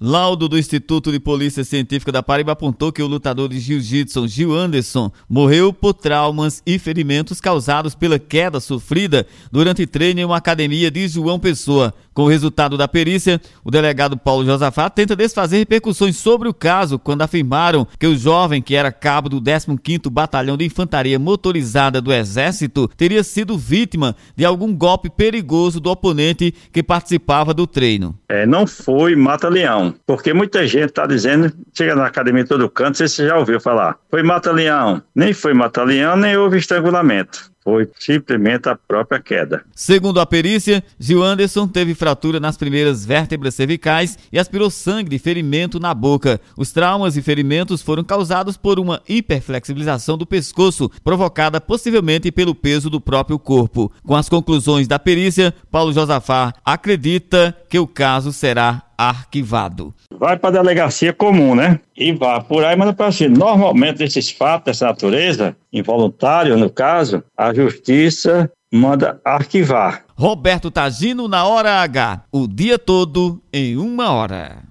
Laudo do Instituto de Polícia Científica da Paraíba apontou que o lutador de jiu-jitsu Gil Anderson morreu por traumas e ferimentos causados pela queda sofrida durante treino em uma academia de João Pessoa. Com o resultado da perícia, o delegado Paulo Josafá tenta desfazer repercussões sobre o caso quando afirmaram que o jovem, que era cabo do 15º Batalhão de Infantaria Motorizada do Exército, teria sido vítima de algum golpe perigoso do oponente que participava do treino. É, não foi mata-leão porque muita gente está dizendo, chega na academia todo canto, você já ouviu falar, foi mata-leão. Nem foi mata-leão, nem houve estrangulamento foi simplesmente a própria queda. Segundo a perícia, Gil Anderson teve fratura nas primeiras vértebras cervicais e aspirou sangue de ferimento na boca. Os traumas e ferimentos foram causados por uma hiperflexibilização do pescoço, provocada possivelmente pelo peso do próprio corpo. Com as conclusões da perícia, Paulo Josafá acredita que o caso será arquivado. Vai para a delegacia comum, né? E vai por aí, manda para assim. Normalmente, esses fatos dessa natureza, involuntário no caso, a justiça manda arquivar. Roberto Tagino na hora H, o dia todo em uma hora.